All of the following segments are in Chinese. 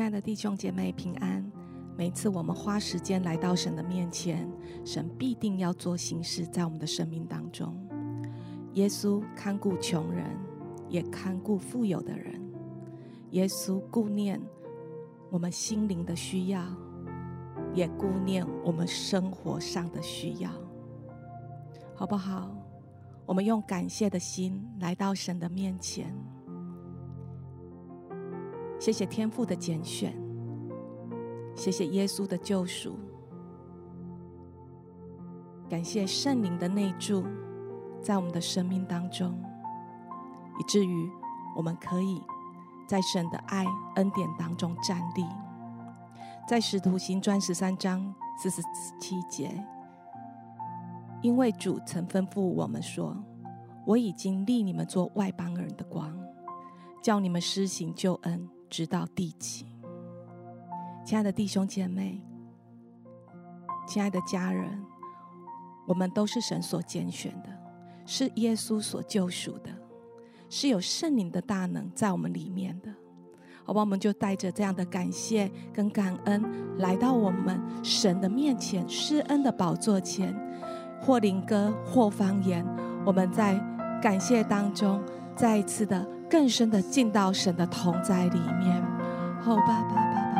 亲爱的弟兄姐妹平安。每次我们花时间来到神的面前，神必定要做新事在我们的生命当中。耶稣看顾穷人，也看顾富有的人。耶稣顾念我们心灵的需要，也顾念我们生活上的需要，好不好？我们用感谢的心来到神的面前。谢谢天父的拣选，谢谢耶稣的救赎，感谢圣灵的内住在我们的生命当中，以至于我们可以在神的爱恩典当中站立。在使徒行传十三章四十七节，因为主曾吩咐我们说：“我已经立你们做外邦人的光，叫你们施行救恩。”直到地极，亲爱的弟兄姐妹，亲爱的家人，我们都是神所拣选的，是耶稣所救赎的，是有圣灵的大能在我们里面的。好吧，我们就带着这样的感谢跟感恩，来到我们神的面前，施恩的宝座前，或灵歌，或方言，我们在感谢当中，再一次的。更深的进到神的同在里面，好吧，爸爸。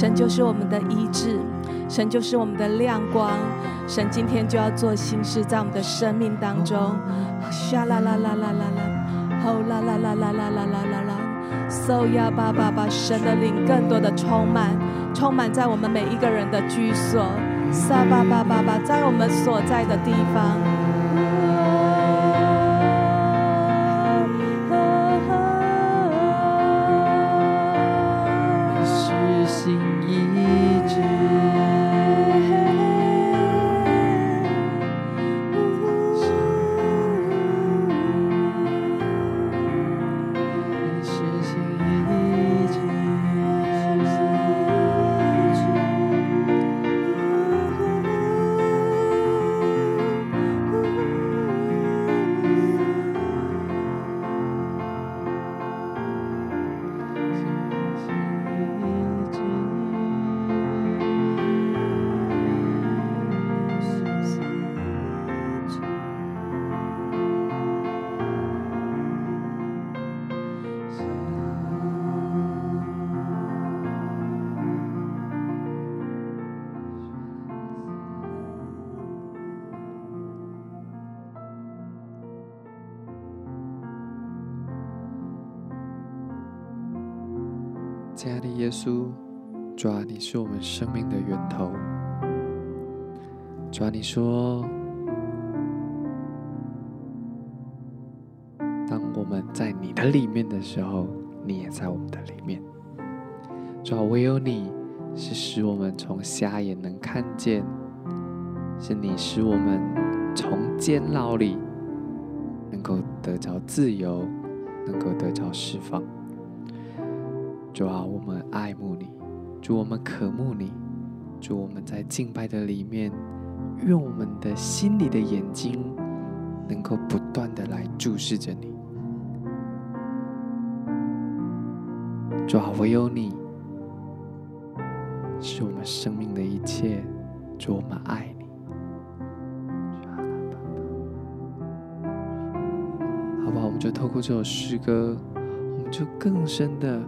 神就是我们的医治，神就是我们的亮光。神今天就要做新事在我们的生命当中。沙啦啦啦啦啦啦，吼啦啦啦啦啦啦啦啦啦。So 呀爸爸把，神的灵更多的充满，充满在我们每一个人的居所。沙吧吧吧吧，在我们所在的地方。亲爱的耶稣，主啊，你是我们生命的源头。主啊，你说，当我们在你的里面的时候，你也在我们的里面。主啊，唯有你是使我们从瞎眼能看见，是你使我们从监牢里能够得着自由，能够得着释放。主啊，我们爱慕你，主我们渴慕你，主我们在敬拜的里面，愿我们的心里的眼睛能够不断的来注视着你。主啊，唯有你是我们生命的一切，主我们爱你。好不好？我们就透过这首诗歌，我们就更深的。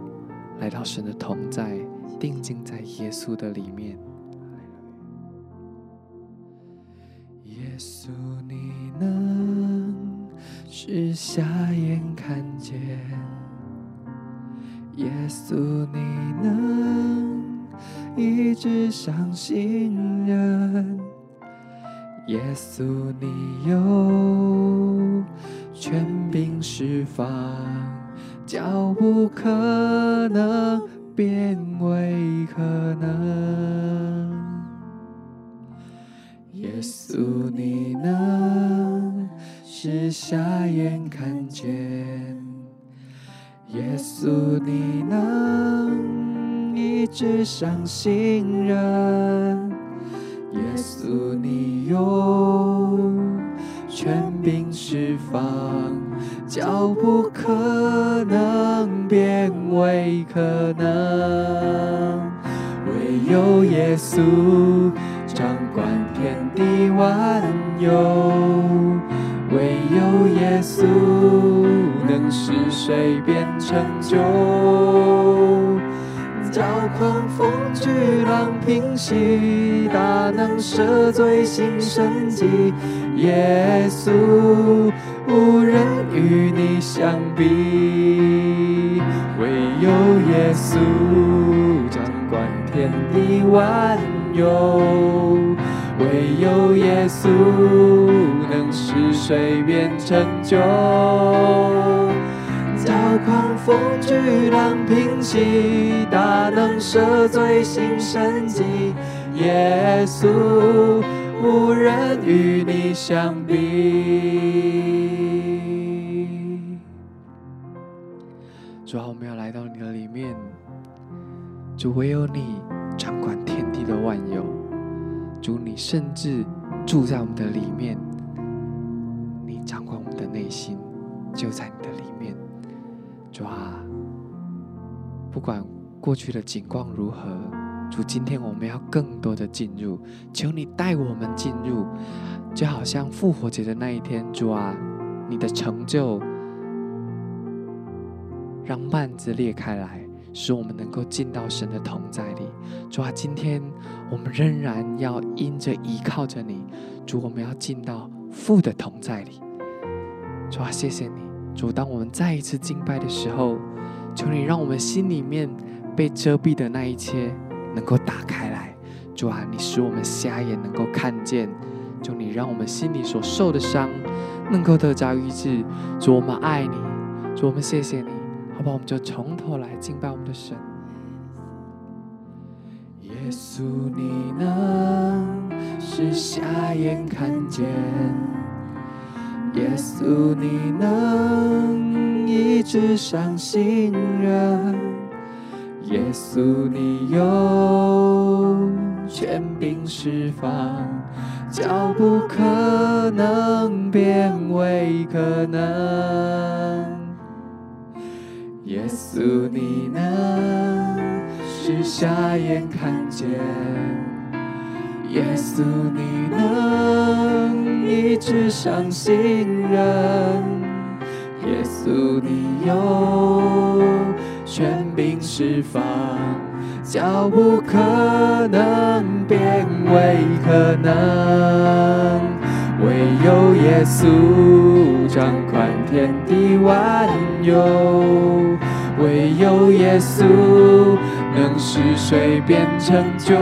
来到神的同在，定睛在耶稣的里面。耶稣，你能使瞎眼看见；耶稣，你能医治伤心人；耶稣，你有权柄释放。叫不可能变为可能，耶稣，你能使瞎眼看见，耶稣，你能医治伤心人，耶稣，你有权柄释放。叫不可能变为可能，唯有耶稣掌管天地万有，唯有耶稣能使水变成酒，叫狂风巨浪平息，大能赦罪行神迹，耶稣。无人与你相比，唯有耶稣掌管天地万有，唯有耶稣能使水变成酒，叫狂风巨浪平息，大能赦罪行神迹，耶稣无人与你相比。主啊，我们要来到你的里面。主，唯有你掌管天地的万有。主，你甚至住在我们的里面，你掌管我们的内心，就在你的里面。主啊，不管过去的景况如何，主，今天我们要更多的进入，求你带我们进入，就好像复活节的那一天，主啊，你的成就。让幔子裂开来，使我们能够进到神的同在里。主啊，今天我们仍然要因着依靠着你，主，我们要进到父的同在里。主啊，谢谢你，主，当我们再一次敬拜的时候，求你让我们心里面被遮蔽的那一切能够打开来。主啊，你使我们瞎眼能够看见，求你让我们心里所受的伤能够得着医治。主，我们爱你，主，我们谢谢你，好不好？我们就从头来敬拜我们的神。耶稣，你能使瞎眼看见；耶稣，你能医治伤心人；耶稣，你有。权柄释放，叫不可能变为可能。耶稣，你能使瞎眼看见；耶稣，你能医治伤心人；耶稣，你有权柄释放。叫不可能变为可能，唯有耶稣掌管天地万有，唯有耶稣能使水变成酒，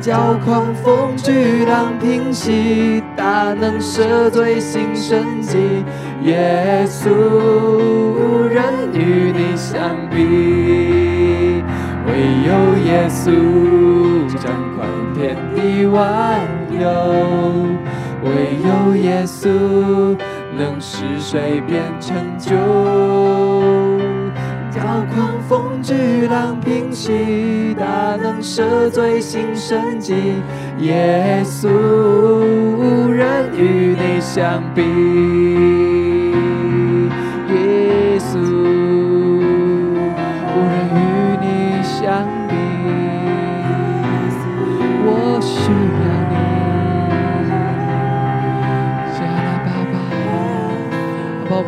叫狂风巨浪平息，大能赦罪行神迹，耶稣人与你相比。唯有耶稣掌管天地万有，唯有耶稣能使水变成酒，叫狂风巨浪平息，大能赦罪行神迹，耶稣无人与你相比。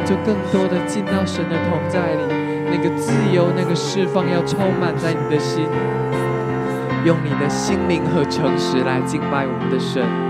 就更多的进到神的同在里，那个自由、那个释放要充满在你的心，用你的心灵和诚实来敬拜我们的神。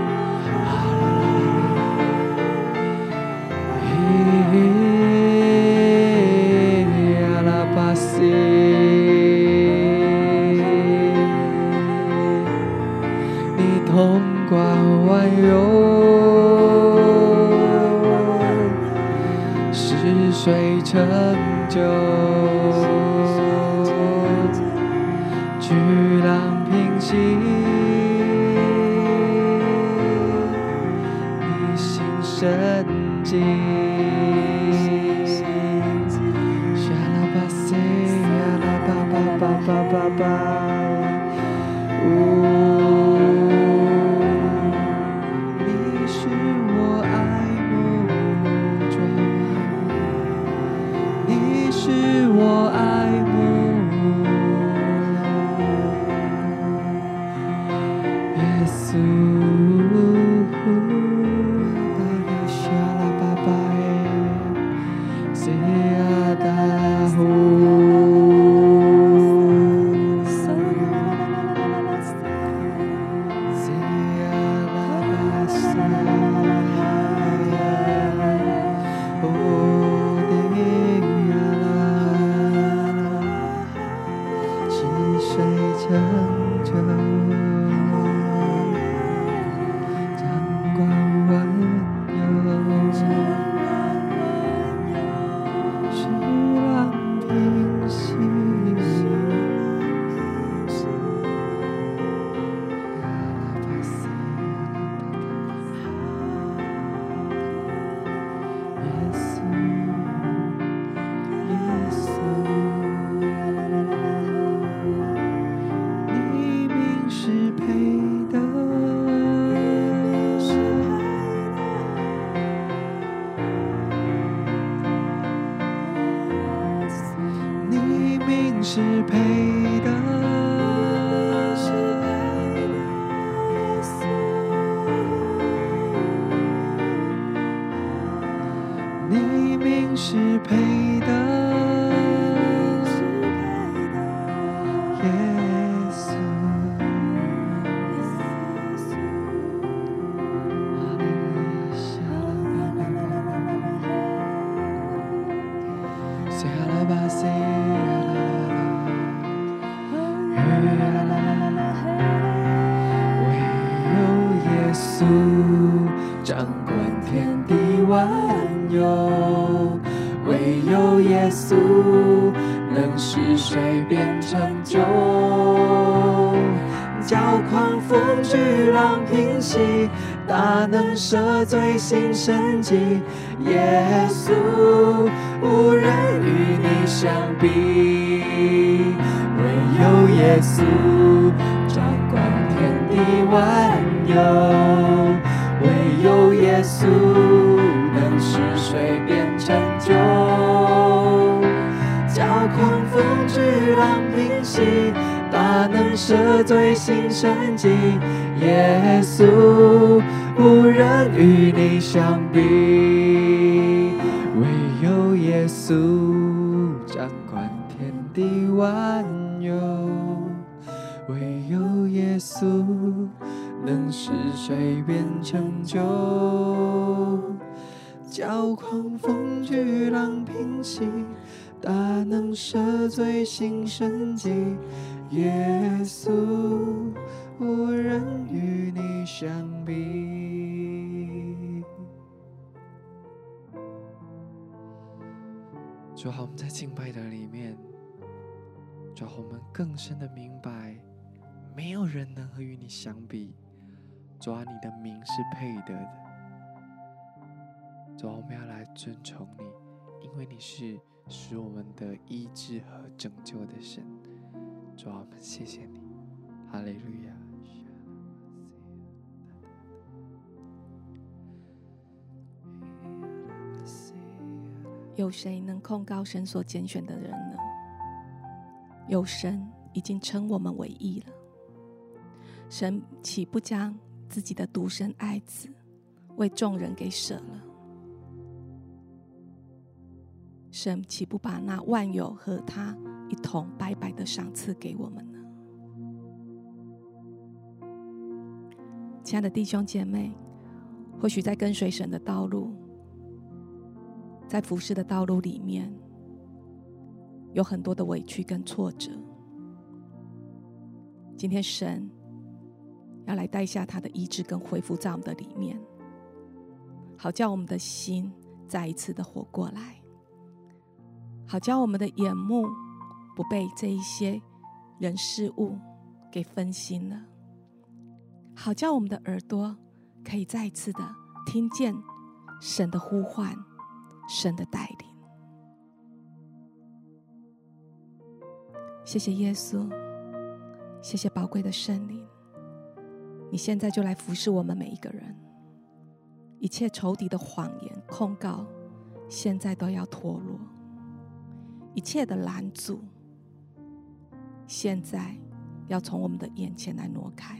息，大能赦罪行神迹。耶稣无人与你相比，唯有耶稣掌管天地万有。唯有耶稣能使水变成酒，叫狂风巨浪平息，大能赦罪行神迹。耶稣无人与你相比，唯有耶稣掌管天地万有，唯有耶稣。能使水变成酒，叫狂风巨浪平息，大能赦罪行神迹。耶稣无人与相比。主好，我们在敬拜的里面，主好，我们更深的明白，没有人能和与你相比。主啊，你的名是配得的。主啊，我们要来尊崇你，因为你是使我们得医治和拯救的神。主啊，我们谢谢你，哈利路亚。有谁能控告神所拣选的人呢？有神已经称我们为义了，神岂不将自己的独生爱子为众人给舍了，神岂不把那万有和他一同白白的赏赐给我们呢？亲爱的弟兄姐妹，或许在跟随神的道路，在服侍的道路里面，有很多的委屈跟挫折。今天神。要来带下他的医治跟恢复在我们的里面，好叫我们的心再一次的活过来，好叫我们的眼目不被这一些人事物给分心了，好叫我们的耳朵可以再一次的听见神的呼唤，神的带领。谢谢耶稣，谢谢宝贵的圣灵。你现在就来服侍我们每一个人，一切仇敌的谎言控告，现在都要脱落；一切的拦阻，现在要从我们的眼前来挪开；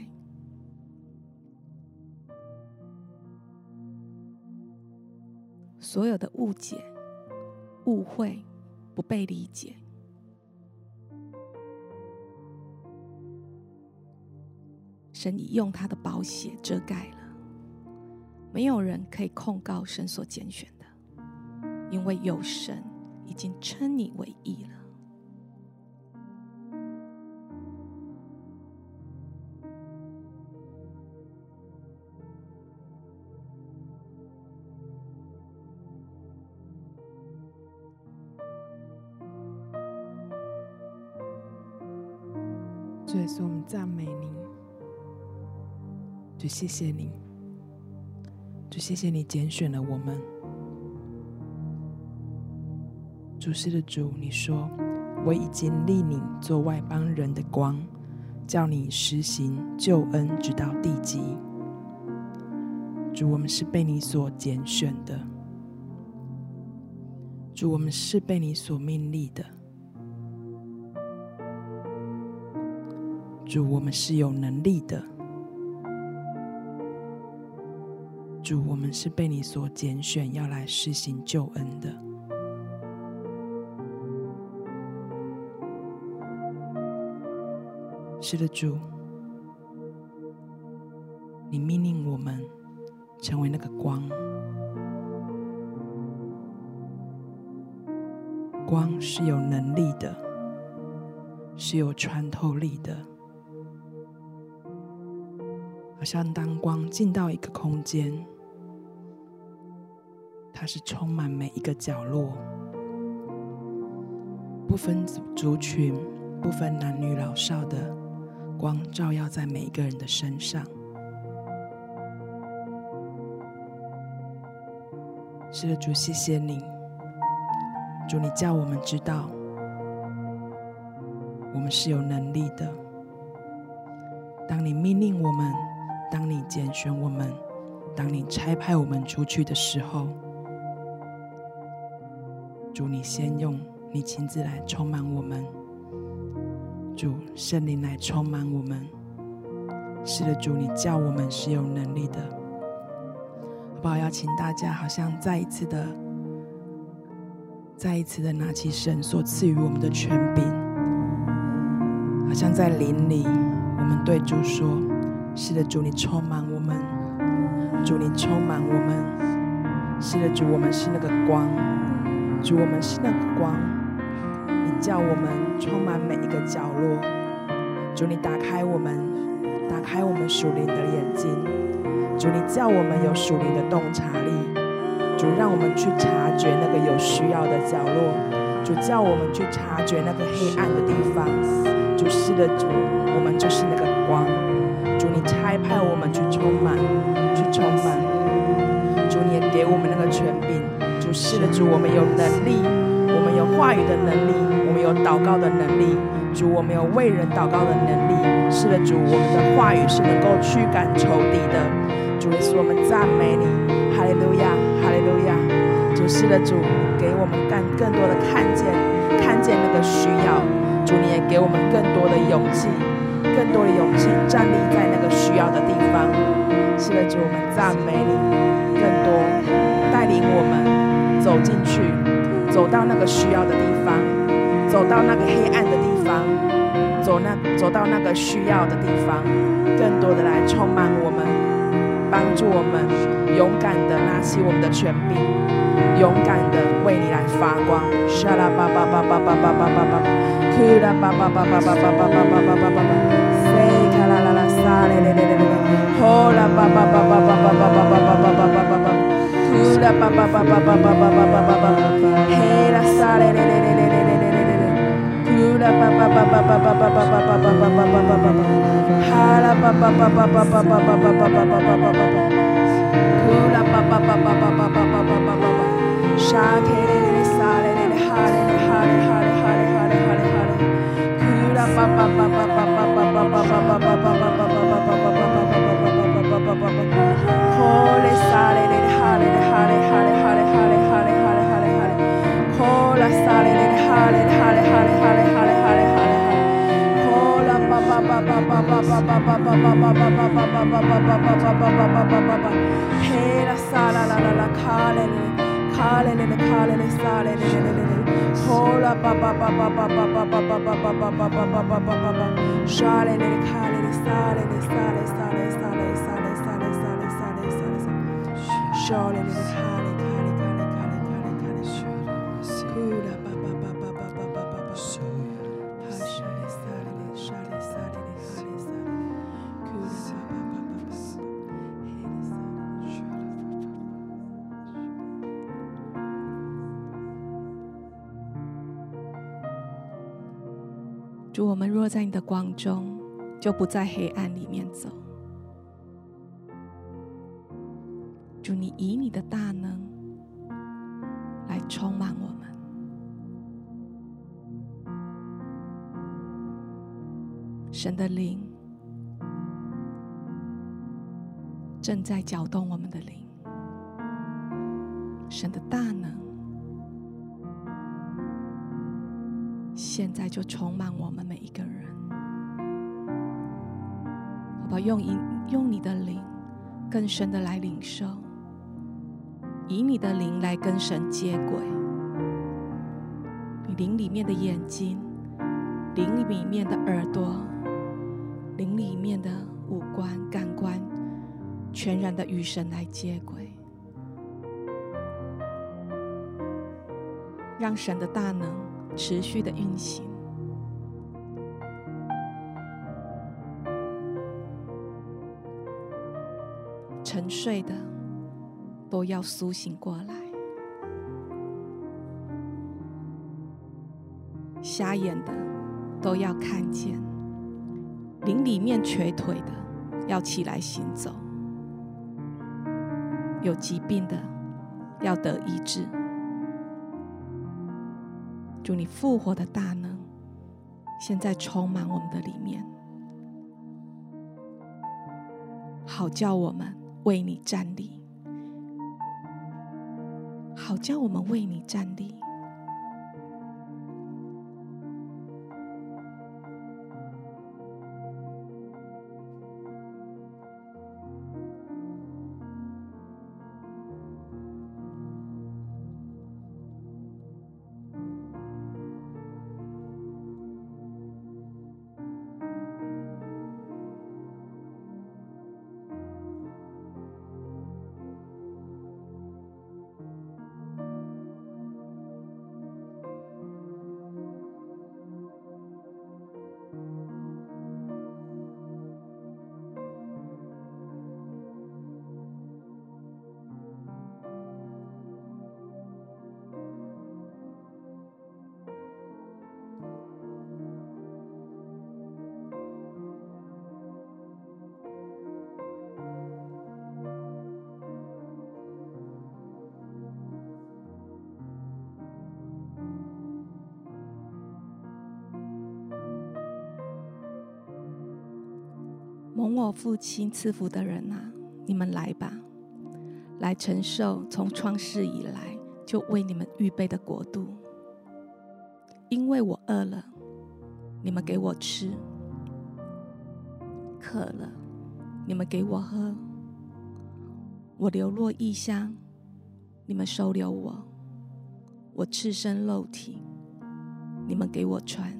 所有的误解、误会、不被理解。神已用他的宝血遮盖了，没有人可以控告神所拣选的，因为有神已经称你为义了。谢谢你，就谢谢你拣选了我们。主是的主，你说我已经立你做外邦人的光，叫你实行救恩，直到地极。主，我们是被你所拣选的。主，我们是被你所命立的。主，我们是有能力的。主，我们是被你所拣选，要来施行救恩的。是的，主，你命令我们成为那个光，光是有能力的，是有穿透力的。好像当光进到一个空间，它是充满每一个角落，不分族群、不分男女老少的光，照耀在每一个人的身上。是的，主，谢谢你。主，你叫我们知道，我们是有能力的。当你命令我们，当你拣选我们，当你差派我们出去的时候，主，你先用你亲自来充满我们。主，圣灵来充满我们。是的，主，你叫我们是有能力的。好不好？邀请大家，好像再一次的、再一次的拿起神所赐予我们的权柄，好像在灵里，我们对主说：“是的，主，你充满我们；主，你充满我们。是的，主，我们是那个光；主，我们是那个光。你叫我们充满每一个角落；主，你打开我们，打开我们属灵的眼睛。”主，你叫我们有属灵的洞察力；主，让我们去察觉那个有需要的角落；主，叫我们去察觉那个黑暗的地方。主，是的，主，我们就是那个光。主，你差派我们去充满，去充满。主，你也给我们那个权柄。主，是的，主，我们有能力，我们有话语的能力，我们有祷告的能力。主，我们有为人祷告的能力。是的，主，我们的话语是能够驱赶仇敌的。主耶稣，我们赞美你，哈利路亚，哈利路亚。主是的，主给我们更更多的看见，看见那个需要。主你也给我们更多的勇气，更多的勇气站立在那个需要的地方。是的，主我们赞美你，更多带领我们走进去，走到那个需要的地方，走到那个黑暗的地方，走那走到那个需要的地方，更多的来充满我们。帮助我们勇敢的拿起我们的权柄，勇敢的为你来发光。沙拉巴巴巴巴巴巴巴巴巴，库拉巴巴巴巴巴巴巴巴巴巴巴巴，塞卡拉拉拉沙嘞嘞嘞嘞嘞，呼啦巴巴巴巴巴巴巴巴巴巴巴巴巴巴，库拉巴巴巴巴巴巴巴巴巴巴巴，嘿啦沙嘞嘞嘞嘞嘞嘞嘞嘞嘞嘞，库拉巴巴巴巴巴巴巴巴巴巴巴巴巴巴巴巴。哈啦巴巴巴巴巴巴巴巴巴巴巴巴巴巴巴，呼啦巴巴巴巴巴巴巴巴巴巴巴，沙克嘞嘞嘞沙嘞嘞嘞哈嘞嘞哈嘞哈嘞哈嘞哈嘞哈嘞哈嘞，呼啦巴巴巴巴巴巴 Shale, let it, call it, style, let it, style, style. 主，我们若在你的光中，就不在黑暗里面走。主，你以你的大能来充满我们。神的灵正在搅动我们的灵，神的大能。现在就充满我们每一个人，好不好？用一用你的灵更深的来领受，以你的灵来跟神接轨。你灵里面的眼睛，灵里面的耳朵，灵里面的五官、感官，全然的与神来接轨。让神的大能持续的运行。沉睡的都要苏醒过来，瞎眼的都要看见，林里面瘸腿的要起来行走，有疾病的要得医治。祝，你复活的大能，现在充满我们的里面，好叫我们。为你站立，好叫我们为你站立。我父亲赐福的人啊，你们来吧，来承受从创世以来就为你们预备的国度。因为我饿了，你们给我吃；渴了，你们给我喝；我流落异乡，你们收留我；我赤身露体，你们给我穿；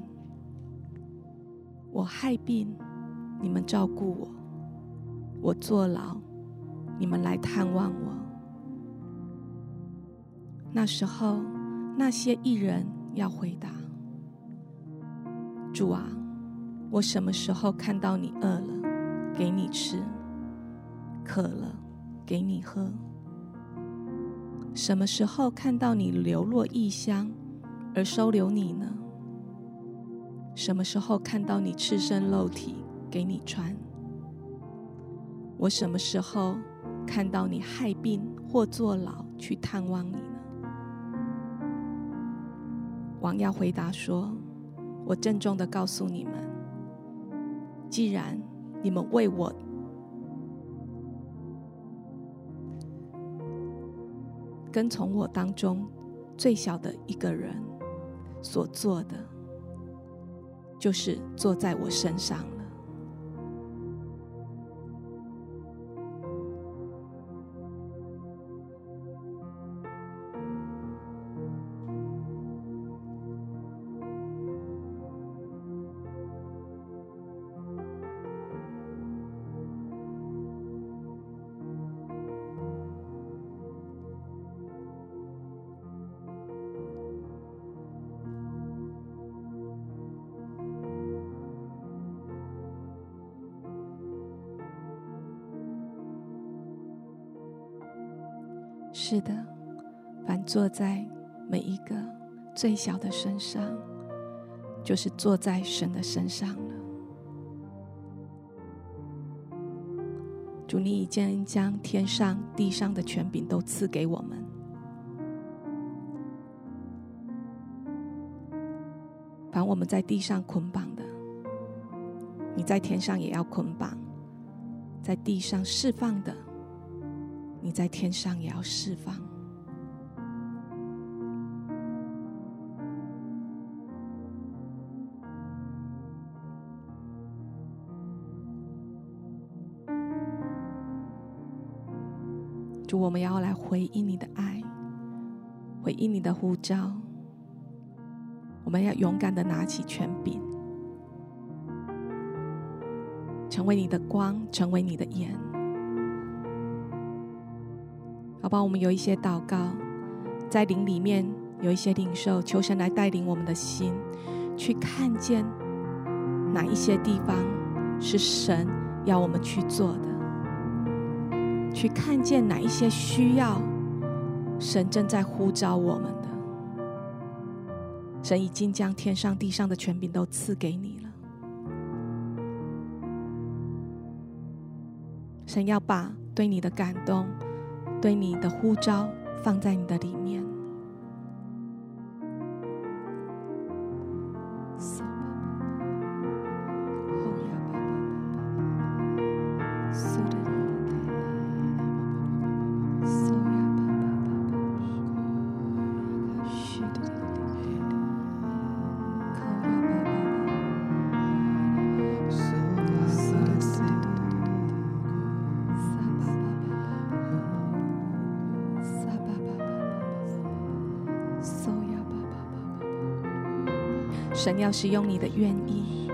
我害病。你们照顾我，我坐牢，你们来探望我。那时候，那些义人要回答：“主啊，我什么时候看到你饿了，给你吃；渴了，给你喝？什么时候看到你流落异乡，而收留你呢？什么时候看到你赤身露体？”给你穿。我什么时候看到你害病或坐牢去探望你呢？王耀回答说：“我郑重的告诉你们，既然你们为我跟从我当中最小的一个人所做的，就是坐在我身上。”坐在每一个最小的身上，就是坐在神的身上了。主，你已经将天上地上的权柄都赐给我们。凡我们在地上捆绑的，你在天上也要捆绑；在地上释放的。你在天上也要释放。主，我们要来回应你的爱，回应你的呼召。我们要勇敢的拿起权柄，成为你的光，成为你的眼。好吧，我们有一些祷告，在灵里面有一些领受，求神来带领我们的心，去看见哪一些地方是神要我们去做的，去看见哪一些需要，神正在呼召我们的。神已经将天上地上的权柄都赐给你了。神要把对你的感动、对你的呼召放在你的里面。要使用你的愿意，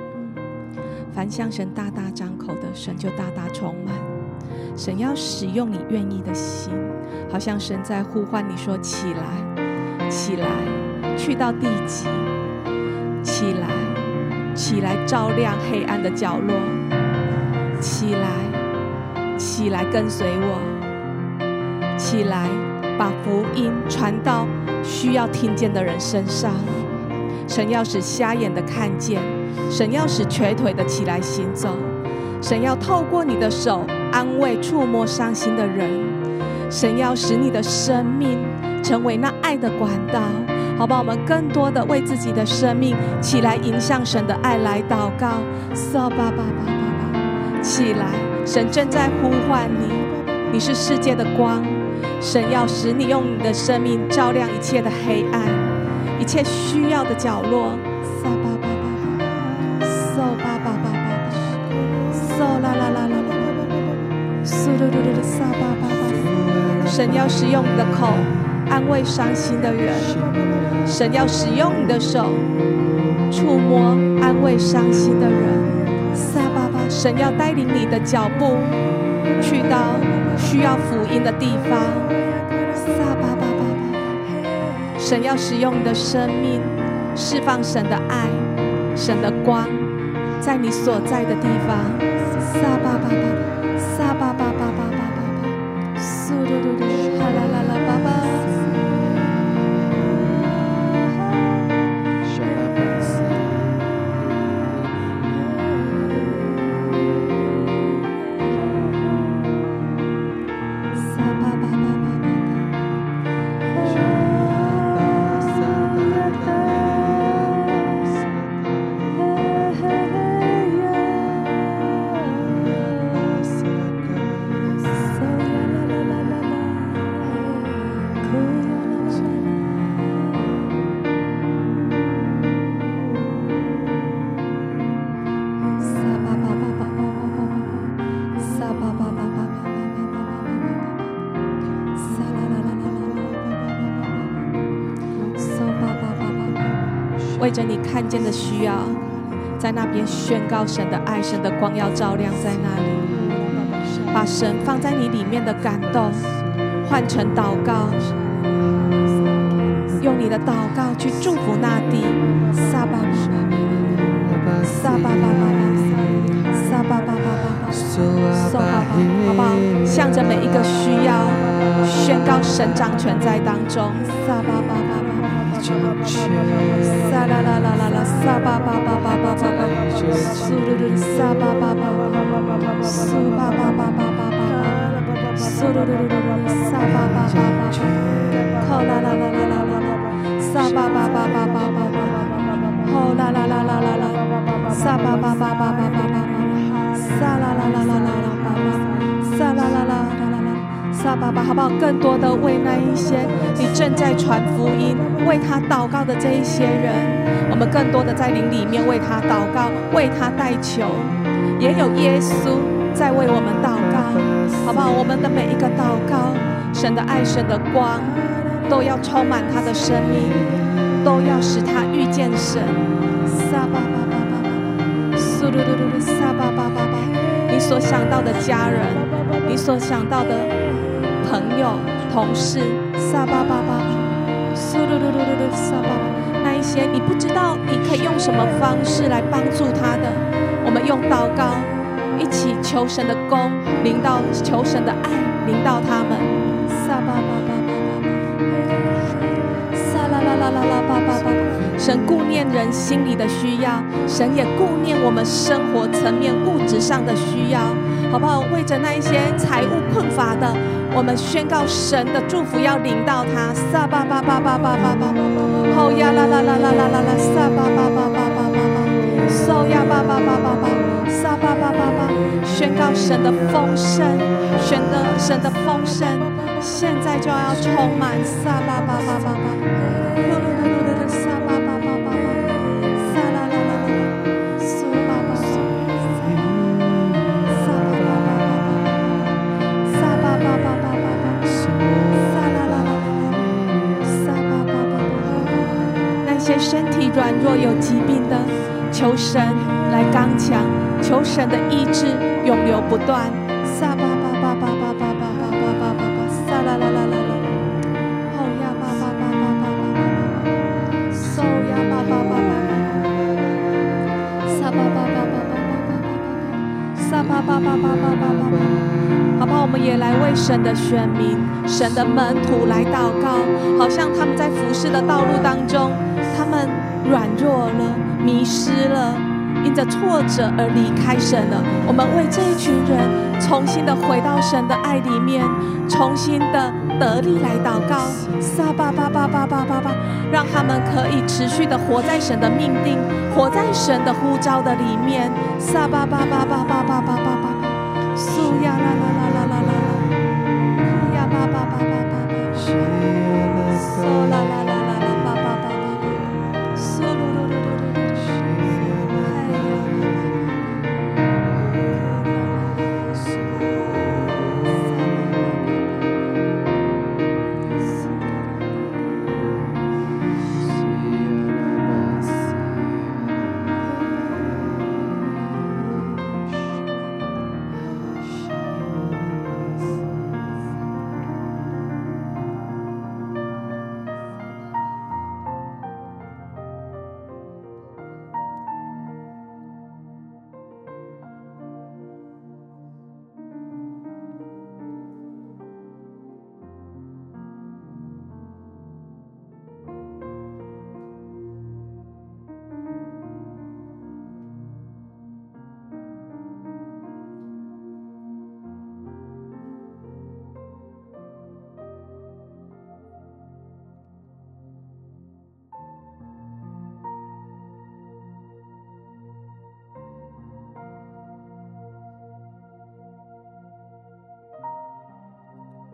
凡向神大大张口的，神就大大充满。神要使用你愿意的心，好像神在呼唤你说：“起来，起来，去到地极，起来，起来，照亮黑暗的角落，起来，起来，跟随我，起来，把福音传到需要听见的人身上。”神要使瞎眼的看见，神要使瘸腿的起来行走，神要透过你的手安慰触摸伤心的人，神要使你的生命成为那爱的管道，好吧？我们更多的为自己的生命起来迎向神的爱来祷告，撒巴巴巴巴巴，起来！神正在呼唤你，你是世界的光，神要使你用你的生命照亮一切的黑暗。一切需要的角落，撒巴巴巴巴，撒巴巴巴巴，撒啦啦啦啦啦，苏噜噜噜的撒巴巴巴。神要使用你的口安慰伤心的人，神要使用你的手触摸安慰伤心的人，撒巴巴。神要带领你的脚步去到需要福音的地方，神要使用你的生命，释放神的爱、神的光，在你所在的地方。撒巴巴巴，撒巴巴为着你看见的需要，在那边宣告神的爱，神的光要照亮在那里，把神放在你里面的感动换成祷告，用你的祷告去祝福那地。撒巴巴，撒巴巴巴巴，撒巴巴巴巴，撒巴巴，好不好？向着每一个需要，宣告神掌权在当中。撒巴巴巴巴。撒啦啦啦啦啦，撒巴巴巴巴巴巴巴，苏噜噜，撒巴巴，好，不好？更多的为那一些你正在传福音、为他祷告的这一些人，我们更多的在灵里面为他祷告、为他代求，也有耶稣在为我们祷告，好不好？我们的每一个祷告，神的爱、神的光，都要充满他的生命，都要使他遇见神。撒巴巴巴巴巴，苏噜噜噜，撒巴巴巴巴，你所想到的家人，你所想到的。朋友、同事，撒巴巴巴，苏噜噜噜噜噜撒巴巴，那一些你不知道你可以用什么方式来帮助他的，我们用祷告一起求神的功领到，求神的爱领到他们。撒巴巴巴巴巴，撒啦啦啦啦啦巴巴巴。神顾念人心里的需要，神也顾念我们生活层面物质上的需要，好不好？为着那一些财务困乏的。我们宣告神的祝福要临到他，撒巴巴巴巴巴巴巴，吼呀啦啦啦啦啦啦啦，撒巴巴巴巴巴巴巴，嗖呀巴巴巴巴巴，撒巴巴巴巴，宣告神的丰盛，宣的神的丰盛，现在就要充满，撒巴巴巴巴巴。软弱有疾病的，求神来刚强，求神的意志永流不断。也来为神的选民、神的门徒来祷告，好像他们在服侍的道路当中。他们软弱了，迷失了，因着挫折而离开神了。我们为这一群人重新的回到神的爱里面，重新的得力来祷告。撒巴巴巴巴巴巴巴，让他们可以持续的活在神的命定，活在神的呼召的里面。撒巴巴巴巴巴巴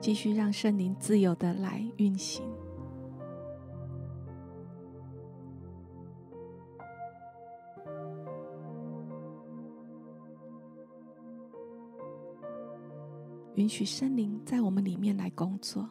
继续让圣灵自由的来运行，允许圣灵在我们里面来工作。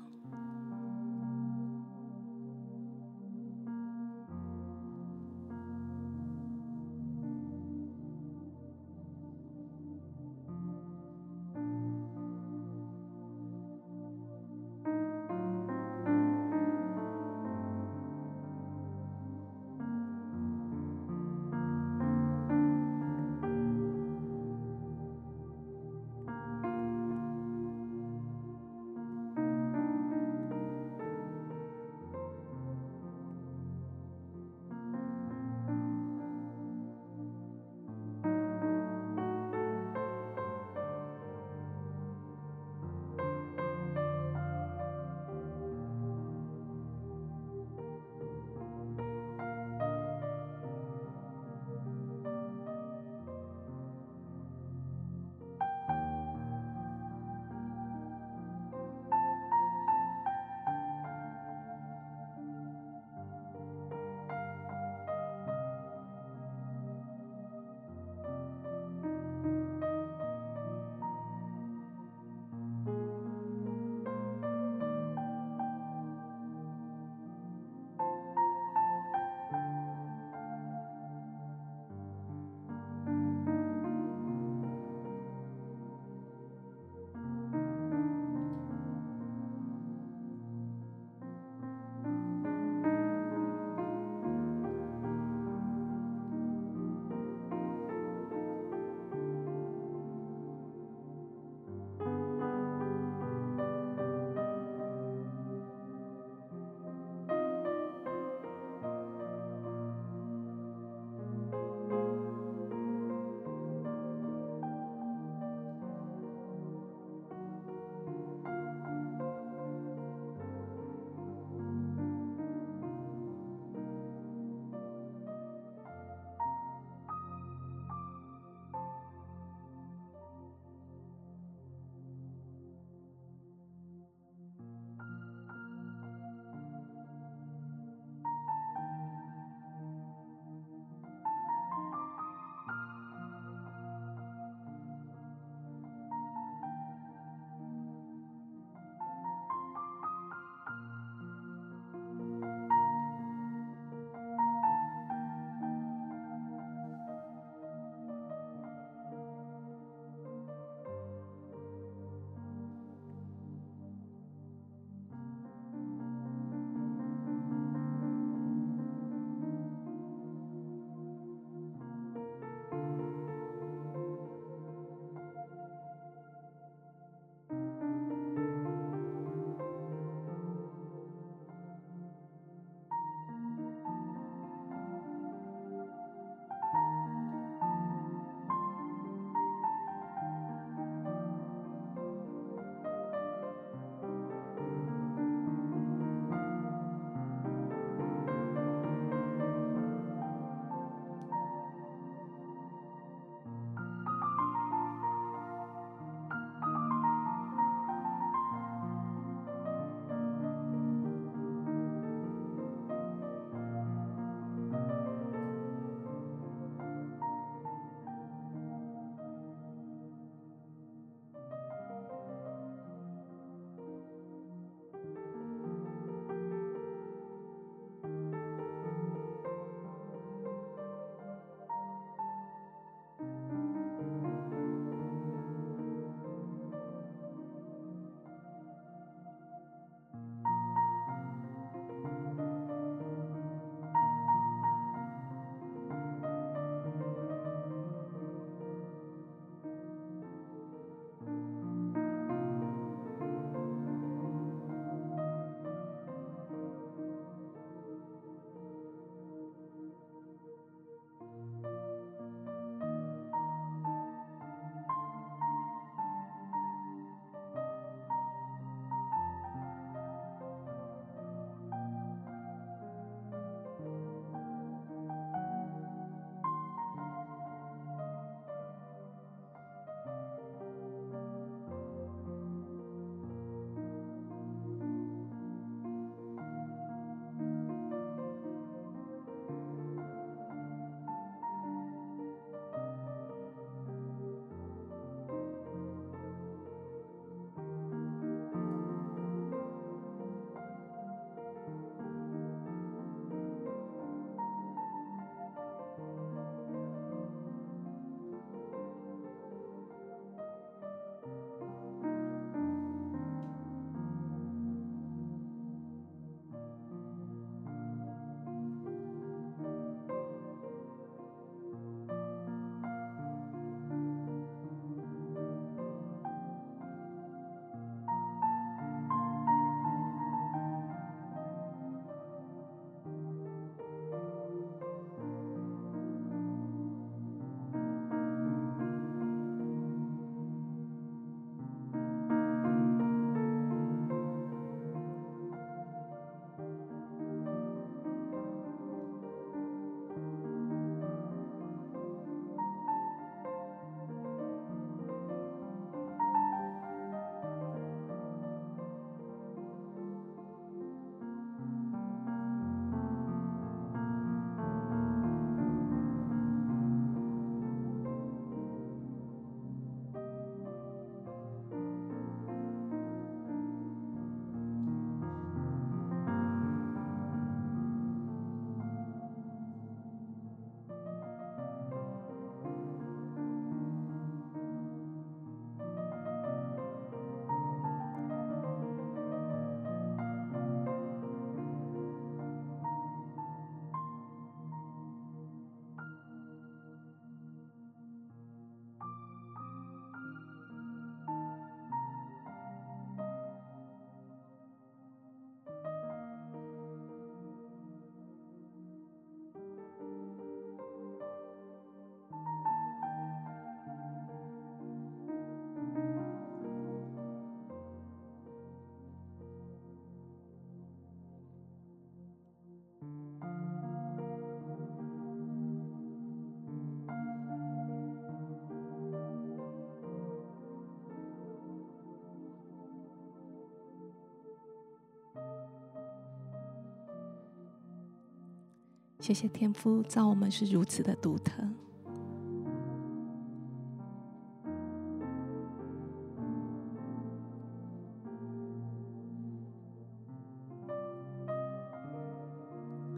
谢谢天父造我们是如此的独特。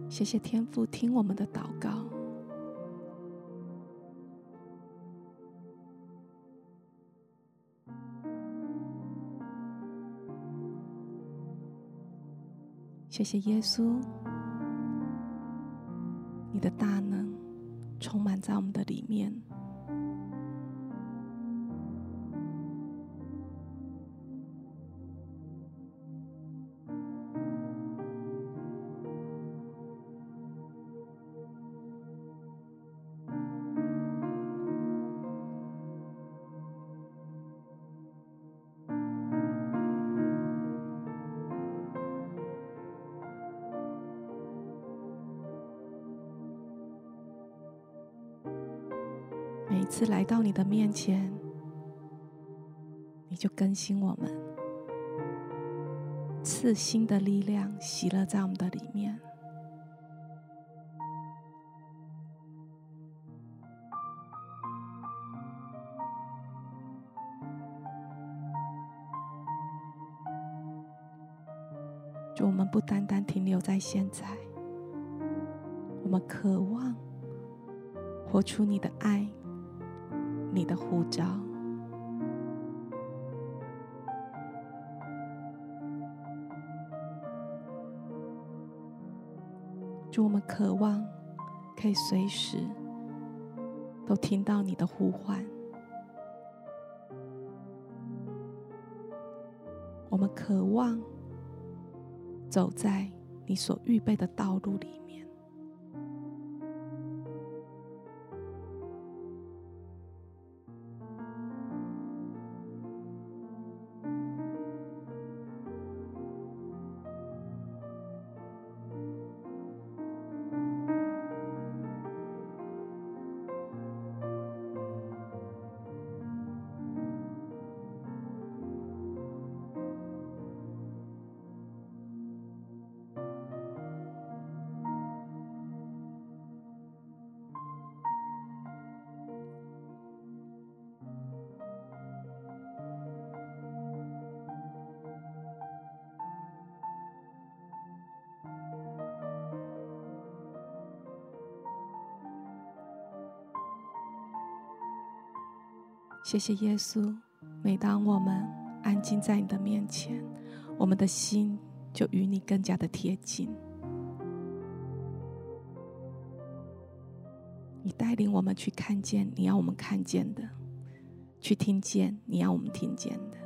谢谢天父听我们的祷告。谢谢耶稣，的大能来到你的面前，你就更新我们，赐新的力量，喜乐在我们的里面。就我们不单单停留在现在，我们渴望活出你的爱。你的呼召，主，我们渴望可以随时都听到你的呼唤。我们渴望走在你所预备的道路里。谢谢耶稣，每当我们安静在你的面前，我们的心就与你更加的贴近。你带领我们去看见你要我们看见的，去听见你要我们听见的。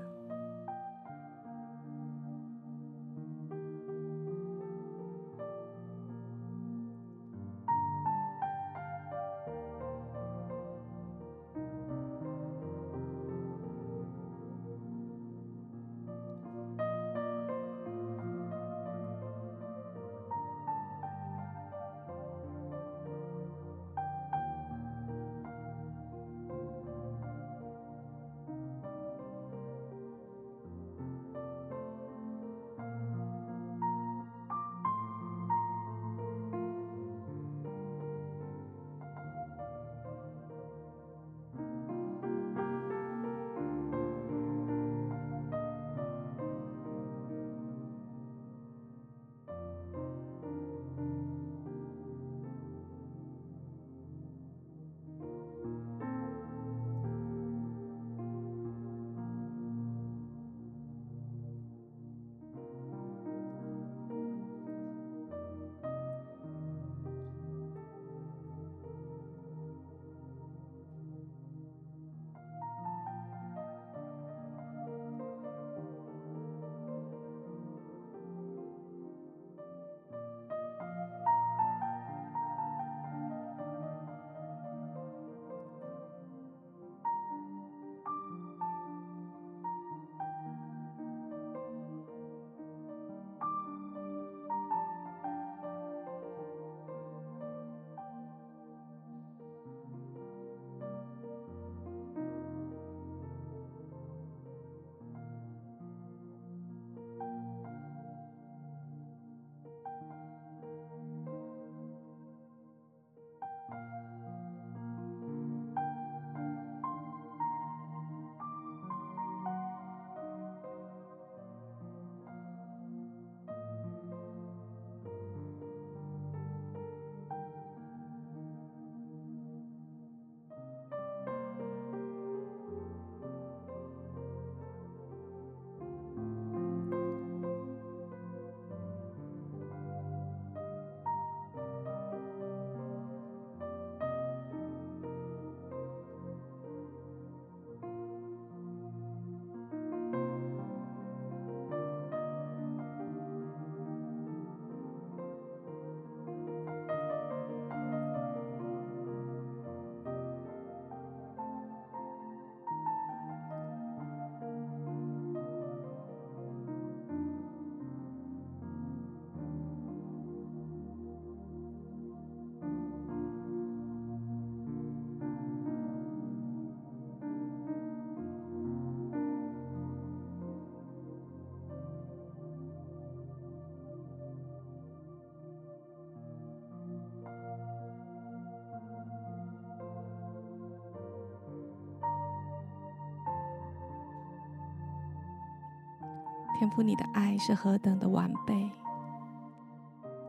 天父，你的爱是何等的完备，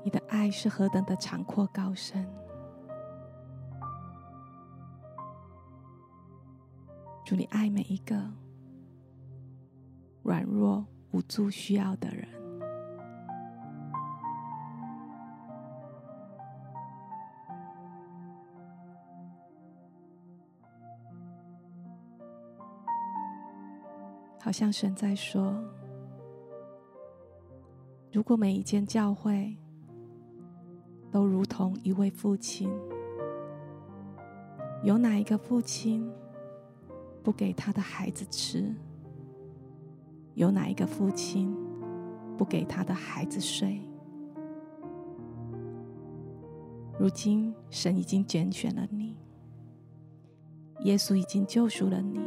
你的爱是何等的长阔高深。祝，你爱每一个软弱无助需要的人。好像神在说：“如果每一间教会都如同一位父亲，有哪一个父亲不给他的孩子吃？有哪一个父亲不给他的孩子睡？如今，神已经拣选了你，耶稣已经救赎了你。”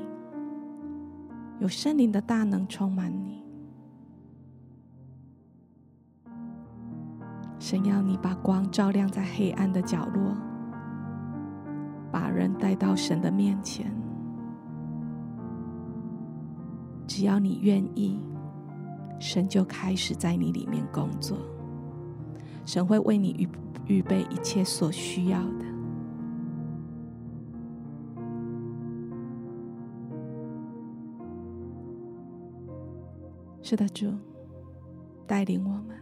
有圣灵的大能充满你，神要你把光照亮在黑暗的角落，把人带到神的面前。只要你愿意，神就开始在你里面工作。神会为你预预备一切所需要的。是的，主，带领我们，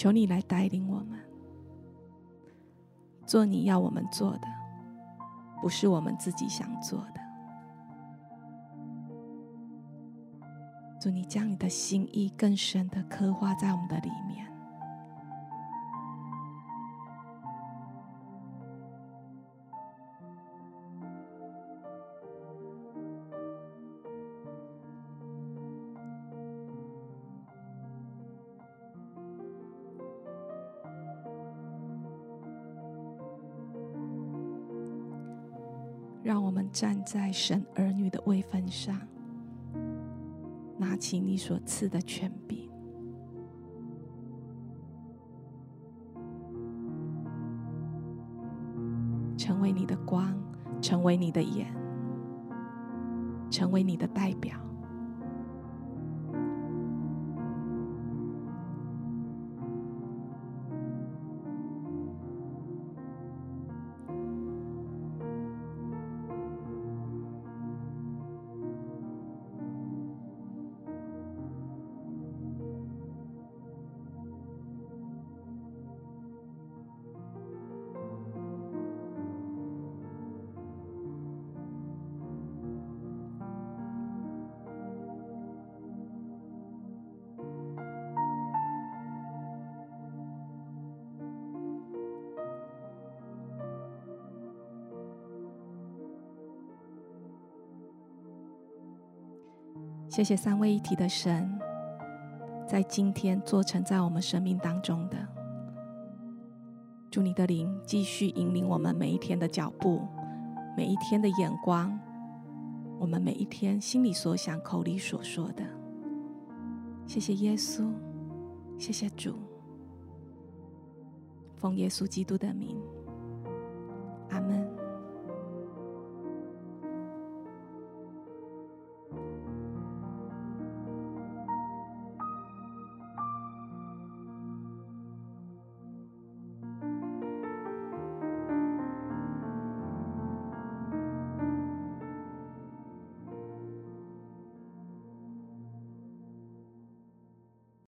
求你来带领我们，做你要我们做的，不是我们自己想做的。祝你将你的心意更深的刻画在我们的里面。站在神儿女的位分上，拿起你所赐的权柄，成为你的光，成为你的眼，成为你的代表。谢谢三位一体的神，在今天做成在我们生命当中的。祝你的灵继续引领我们每一天的脚步，每一天的眼光，我们每一天心里所想、口里所说的。谢谢耶稣，谢谢主，奉耶稣基督的名。